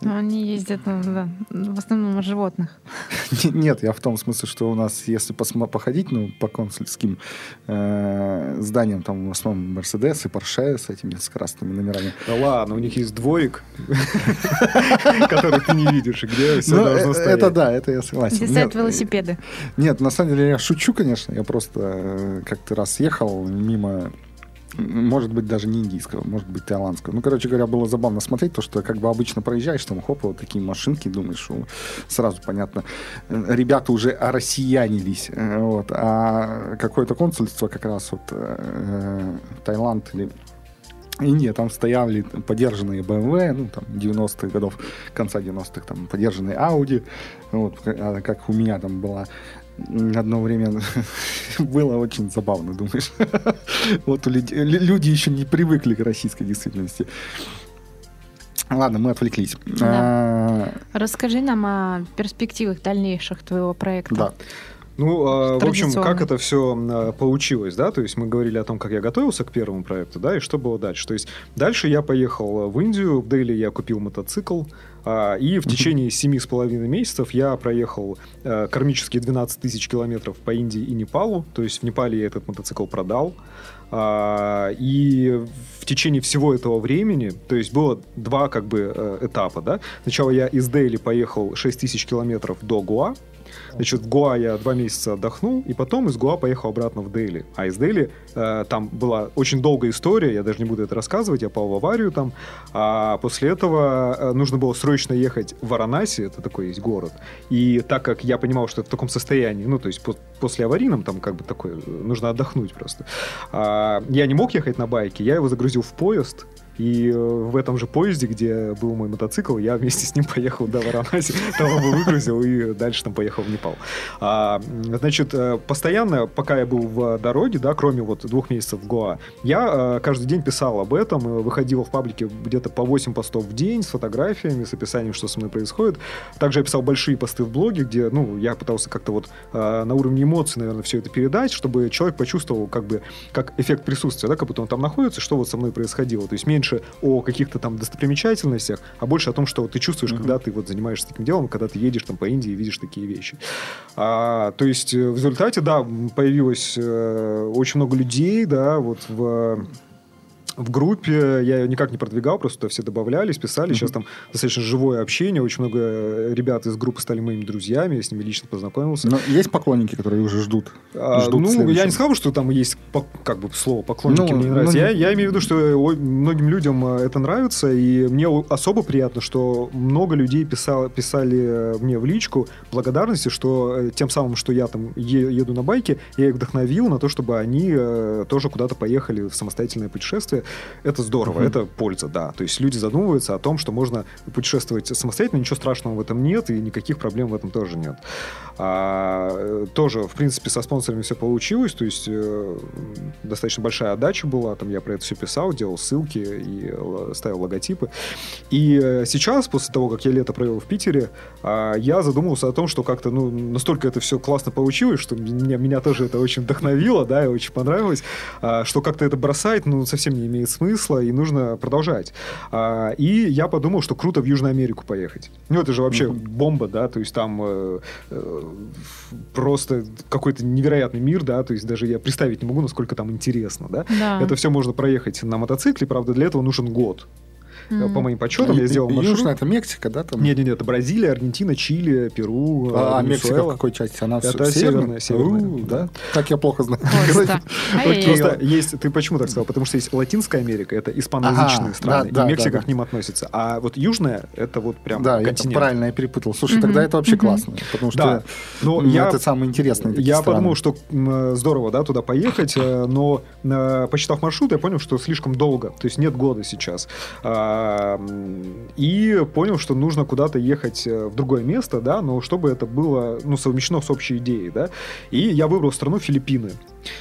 Но они ездят ну, да, в основном на животных. Нет, я в том смысле, что у нас, если походить, ну, по консульским э, зданиям, там в основном Мерседес и Порше с этими с красными номерами. Да ладно, у них есть дворик, который ты не видишь, и где все Ну, должно э, стоять. это да, это я согласен. Где стоят Нет, э, велосипеды. Нет, на самом деле я шучу, конечно. Я просто э, как-то раз ехал мимо, может быть, даже не индийского, может быть, таиландского. Ну, короче говоря, было забавно смотреть, то, что как бы обычно проезжаешь, там, хоп, вот такие машинки, думаешь, сразу понятно, э, ребята уже ороссиянились. э, Вот, а какое-то консульство как раз вот э, Таиланд или Индия, там стояли подержанные BMW, ну, там, 90-х годов, конца 90-х, там, подержанные Audi, вот, а как у меня там была одно время было очень забавно, думаешь. Вот у люд- лю- люди еще не привыкли к российской действительности. Ладно, мы отвлеклись. А, Расскажи нам о перспективах дальнейших твоего проекта. Да. Ну, а, в общем, как это все получилось, да? То есть мы говорили о том, как я готовился к первому проекту, да, и что было дальше. То есть дальше я поехал в Индию, в Дели я купил мотоцикл, а, и в течение семи с половиной месяцев я проехал э, кармические 12 тысяч километров по Индии и Непалу. То есть в Непале я этот мотоцикл продал. А, И в течение всего этого времени, то есть было два как бы э, этапа, да. Сначала я из Дели поехал 6 тысяч километров до Гуа, Значит, в Гоа я два месяца отдохнул, и потом из Гоа поехал обратно в Дели. А из Дели э, там была очень долгая история, я даже не буду это рассказывать, я попал в аварию там. А после этого э, нужно было срочно ехать в Варанаси, это такой есть город. И так как я понимал, что это в таком состоянии, ну, то есть по- после аварийном там как бы такое, э, нужно отдохнуть просто. А, я не мог ехать на байке, я его загрузил в поезд, и э, в этом же поезде, где был мой мотоцикл, я вместе с ним поехал до Варанаси, там его выгрузил и дальше там поехал в Непал. А, значит, э, постоянно, пока я был в дороге, да, кроме вот двух месяцев в Гоа, я э, каждый день писал об этом, выходил в паблике где-то по 8 постов в день с фотографиями, с описанием, что со мной происходит. Также я писал большие посты в блоге, где, ну, я пытался как-то вот на уровне эмоций, наверное, все это передать, чтобы человек почувствовал как бы как эффект присутствия, да, как будто он там находится, что вот со мной происходило. То есть меньше о каких-то там достопримечательностях, а больше о том, что ты чувствуешь, когда ты вот занимаешься таким делом, когда ты едешь там по Индии и видишь такие вещи. А, то есть э, в результате, да, появилось э, очень много людей, да, вот в в группе я ее никак не продвигал, просто все добавлялись, писали. Сейчас там достаточно живое общение. Очень много э, ребят из группы стали моими друзьями. Я с ними лично познакомился. Но есть поклонники, которые уже ждут. А, ждут ну, я не сказал, что там есть как бы слово поклонники Ну, мне не нравится. ну, я, я имею в виду, что ой, многим людям э, это нравится, и мне особо приятно, что много людей писал, писали э, мне в личку благодарности, что э, тем самым, что я там еду на байке, я их вдохновил на то, чтобы они э, тоже куда-то поехали в самостоятельное путешествие. Это здорово, это польза, да. То есть люди задумываются о том, что можно путешествовать самостоятельно, ничего страшного в этом нет, и никаких проблем в этом тоже нет. А, э, тоже, в принципе, со спонсорами все получилось, то есть э, достаточно большая отдача была, там я про это все писал, делал ссылки и л- ставил логотипы. И э, сейчас, после того, как я лето провел в Питере, а, я задумался о том, что как-то, ну, настолько это все классно получилось, что меня, меня тоже это очень вдохновило, да, и очень понравилось, а, что как-то это бросать, ну, совсем не имеет смысл, и нужно продолжать. А, и я подумал, что круто в Южную Америку поехать. Ну, это же вообще mm-hmm. бомба, да, то есть там э, э, просто какой-то невероятный мир, да, то есть даже я представить не могу, насколько там интересно, да. Да. Это все можно проехать на мотоцикле, правда, для этого нужен год. Мгм. По моим подсчетам я сделал маршрут. Южная это Мексика, да? Там? Нет, нет, нет, это Бразилия, Аргентина, Чили, Перу, А, э, Мексика в какой части? Она Это северная, северная, У, да. Как я плохо знаю. Просто. Просто есть, ты почему так сказал? Потому что есть Латинская Америка, это испаноязычные страны, да, да, и Мексика к ним относится. А вот южная, это вот прям Да, правильно, я перепутал. Слушай, тогда это вообще классно, потому что это самые интересные такие Я подумал, что здорово, да, туда поехать, э, но посчитав маршрут, я понял, что слишком долго, то есть нет года сейчас. И понял, что нужно куда-то ехать э, в другое место, да, но чтобы это было, ну, совмещено с общей идеей, да. И я выбрал страну Филиппины.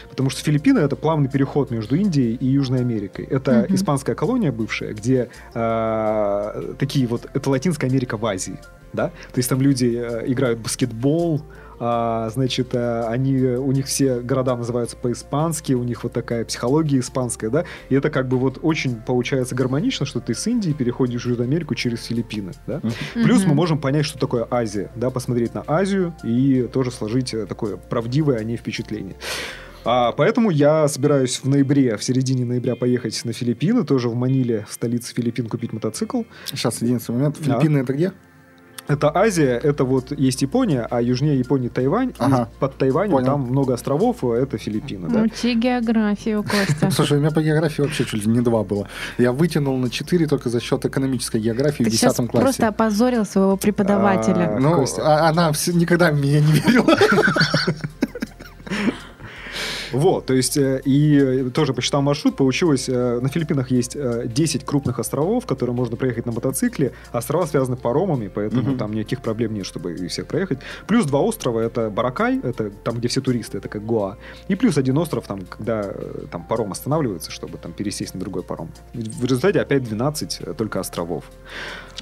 Потому что Филиппины это плавный переход между Индией и Южной Америкой. Это Мгм. испанская колония бывшая, где э, такие вот, это Латинская Америка в Азии, да. То есть там люди э, играют в баскетбол, а, значит, э, они, у них все города называются по-испански, у них вот такая психология испанская, да, и это как бы вот очень получается гармонично, что ты с Индии переходишь в Южную Америку через Филиппины, да. Плюс мы можем понять, что такое Азия, да, посмотреть на Азию и тоже сложить э, такое правдивое о ней впечатление. А, поэтому я собираюсь в ноябре, в середине ноября поехать на Филиппины, тоже в Маниле, в столице Филиппин, купить мотоцикл. Сейчас, единственный момент. Да. Филиппины это где? Это Азия, это вот есть Япония, а южнее Японии Тайвань. Ага. И под Тайванем Понял. там много островов, а это Филиппины, да. Учи географию, Костя. Слушай, у меня по географии вообще чуть ли не два было. Я вытянул на 4 только за счет экономической географии Ты в сейчас 10 классе. просто опозорил своего преподавателя. А, Ну, Костя. а- она никогда в меня не верила. Вот, то есть, э, и тоже посчитал маршрут, получилось, э, на Филиппинах есть э, 10 крупных островов, которые можно проехать на мотоцикле, острова связаны паромами, поэтому Мгм. там никаких проблем нет, чтобы всех проехать. Плюс два острова, это Баракай, это там, где все туристы, это как Гоа, и плюс один остров, там, когда э, там паром останавливается, чтобы там пересесть на другой паром. В результате опять 12 э, только островов.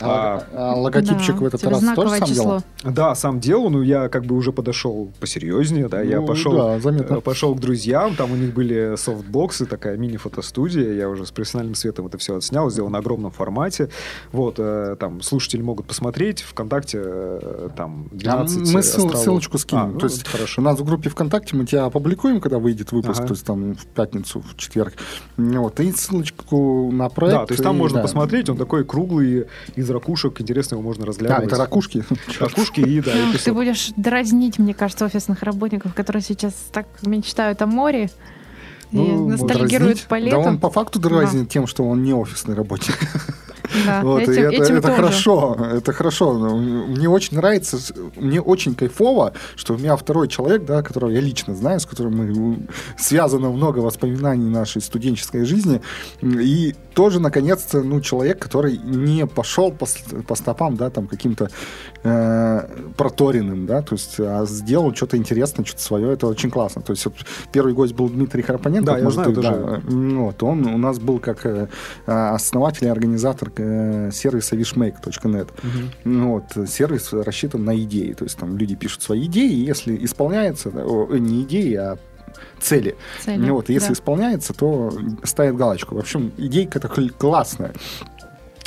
А, а логотипчик Да, в этот раз тоже сам число. делал? Да, сам делал, но я как бы уже подошел посерьезнее, да, я Ну, пошел, да, заметно. э, пошел к друзьям, там у них были софтбоксы, такая мини-фотостудия, я уже с профессиональным светом это все отснял, сделал на огромном формате, вот, э, там слушатели могут посмотреть, ВКонтакте э, там А 12 мы ссыл- островов. ссылочку скинем. А, ну, то есть хорошо. у нас в группе ВКонтакте мы тебя опубликуем, когда выйдет выпуск, Ага. то есть там в пятницу, в четверг. Вот, и ссылочку на проект. Да, то есть там и, можно да. посмотреть, он такой круглый, из ракушек, интересно его можно А, разглядывать. это ракушки. Ракушки и, да, Ты будешь дразнить, мне кажется, офисных работников, которые сейчас так мечтают о море и Ну, ностальгируют Дразнить? по Да лету. он по факту дразнит тем, что он не офисный работник. Да, Вот, и этим- это, этим это тоже. хорошо, это хорошо. Но Мне очень нравится, мне очень кайфово, что у меня второй человек, да, которого я лично знаю, с которым мы связано много воспоминаний нашей студенческой жизни, и тоже, наконец-то, ну, человек, который не пошел по, по стопам, да, там, каким-то э, проторенным, да, то есть, а сделал что-то интересное, что-то свое, это очень классно. То есть, вот первый гость был Дмитрий Харапаненко, Да, я может, знаю ты- да, тоже. ну, вот, он у нас был как э, а, основатель и организатор сервиса wishmake.net. Ну, вот, сервис рассчитан на идеи. То есть там люди пишут свои идеи, и если исполняется, о, э, не идеи, а цели. Цели, вот, и если да. исполняется, то ставит галочку. В общем, идейка-то кл- классная.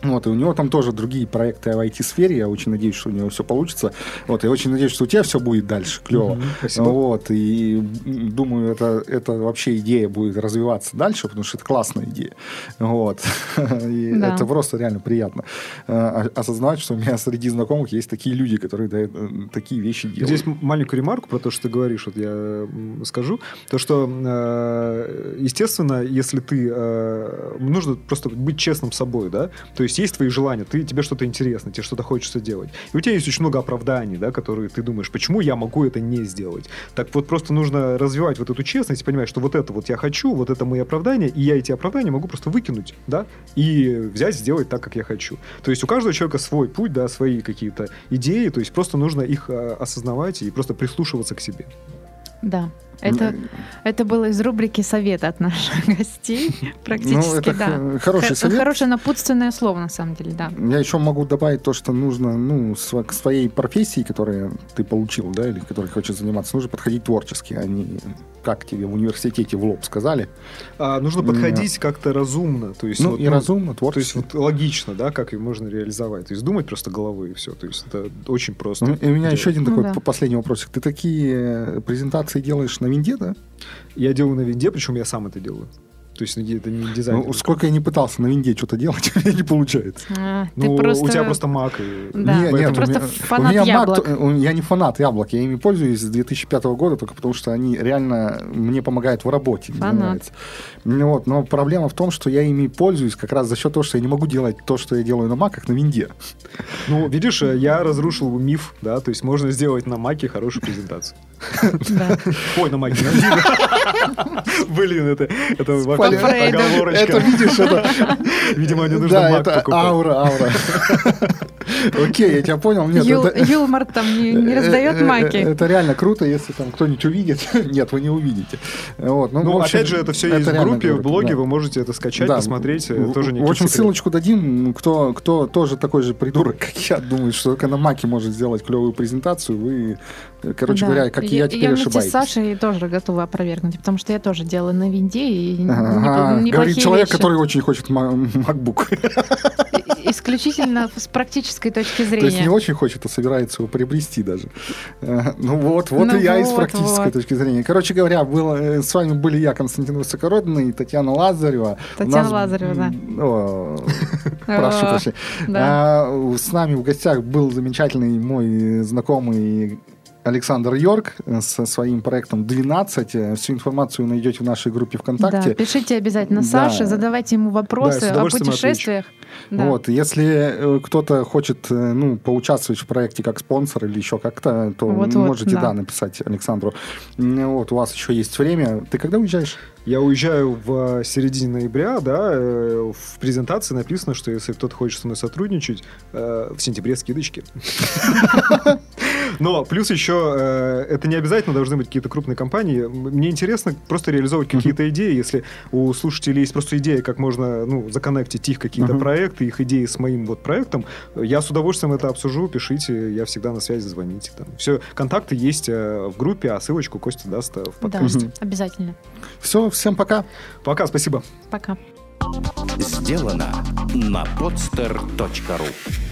Вот, и у него там тоже другие проекты в IT-сфере. Я очень надеюсь, что у него все получится. Вот, я очень надеюсь, что у тебя все будет дальше клево. Спасибо. Вот, и думаю, это, это вообще идея будет развиваться дальше, потому что это классная идея. Вот. И Да. это просто реально приятно э, осознавать, что у меня среди знакомых есть такие люди, которые да, э, такие вещи делают. Здесь маленькую ремарку про то, что ты говоришь, вот я скажу. То, что, э, естественно, если ты... нужно просто быть честным с собой, да? То есть есть твои желания, ты, тебе что-то интересно, тебе что-то хочется делать. И у тебя есть очень много оправданий, да, которые ты думаешь, почему я могу это не сделать. Так вот, просто нужно развивать вот эту честность и понимать, что вот это вот я хочу, вот это мои оправдания, и я эти оправдания могу просто выкинуть, да, и взять, сделать так, как я хочу. То есть у каждого человека свой путь, да, свои какие-то идеи, то есть просто нужно их э, осознавать и просто прислушиваться к себе. Да. Это, это было из рубрики «Совет от наших гостей». Практически, ну, это да. Хороший Хор- совет. Хорошее напутственное слово, на самом деле, да. Я еще могу добавить то, что нужно, ну, св- к своей профессии, которую ты получил, да, или которой хочешь заниматься, нужно подходить творчески, а не как тебе в университете в лоб сказали. А, нужно подходить как-то разумно. То есть, Ну, вот, и разумно, То есть творчески. вот логично, да, как ее можно реализовать. То есть думать просто головой и все. То есть это очень просто. Ну, и у меня делать. еще один Ну такой да. последний вопросик. Ты такие э, презентации делаешь на винде, да? Я делаю на винде, причем я сам это делаю. То есть это не дизайн. Ну, сколько я не пытался на винде что-то делать, у меня не получается. А, Ну, просто... у тебя просто Mac. И... Да, нет, у просто меня- фанат у меня Mac, яблок. то- у- я не фанат яблок, я ими пользуюсь с 2005 года, только потому что они реально мне помогают в работе. мне Фанат. нравится. Ну Вот, но проблема в том, что я ими пользуюсь как раз за счет того, что я не могу делать то, что я делаю на маках, на винде. Ну, видишь, э, я разрушил миф, да, то есть можно сделать на Маке хорошую презентацию. Ой, на Маке. Блин, это, оговорочка. Это, видишь, это... Видимо, не нужно Да, это аура, аура. Окей, я тебя понял. Нет, Ю- это- Юмор там не, не раздает Э, э, маки. Это реально круто, если там кто-нибудь увидит. Нет, вы не увидите. Вот, Ну, общем, опять же, это все есть в группе, в блоге, да. вы можете это скачать, Да. посмотреть, э, В- тоже В общем, ссылочку дадим. Кто, кто тоже такой же придурок, как я, думает, что только на Маке может сделать клевую презентацию, вы, э, короче Да. говоря, как и я, теперь Я вместе с ошибаетесь. Сашей тоже готова опровергнуть, потому что я тоже делала на винде и не- Ага, Говорит человек, вещи. который очень хочет MacBook. Исключительно с практической точки То есть не зрения. очень хочет, а собирается его приобрести даже. Э, Ну вот, вот Ну и я из практической вот. точки зрения. Короче говоря, был, э, с вами были я, Константин Высокородный, и Татьяна Лазарева. Татьяна нас- Лазарева, да. Прошу прощения. А, С нами в гостях был замечательный мой знакомый Александр Йорк э, со своим проектом 12. Э, Всю информацию найдете в нашей группе Да, ВКонтакте. пишите обязательно Да. Саше, задавайте ему Да, вопросы о удовольствием путешествиях. Да. Вот, если э, кто-то хочет ну, поучаствовать в проекте как спонсор или еще как-то, то Вот-вот, можете да. да. написать Александру. Вот, у вас еще есть время. Ты когда уезжаешь? Я уезжаю в середине ноября, да, в презентации написано, что если кто-то хочет со мной сотрудничать, в сентябре скидочки. Но плюс еще, э, это не обязательно должны быть какие-то крупные компании. Мне интересно просто реализовывать какие-то идеи. Если у слушателей есть просто идея, как можно ну, законнектить их какие-то проекты, их идеи с моим вот проектом, я с удовольствием это обсужу, пишите, я всегда на связи, звоните. Там. Все, контакты есть э, в группе, а ссылочку Костя даст э, в Да, подкасте. обязательно. Все, всем пока. Пока, спасибо. Пока. Сделано на podster.ru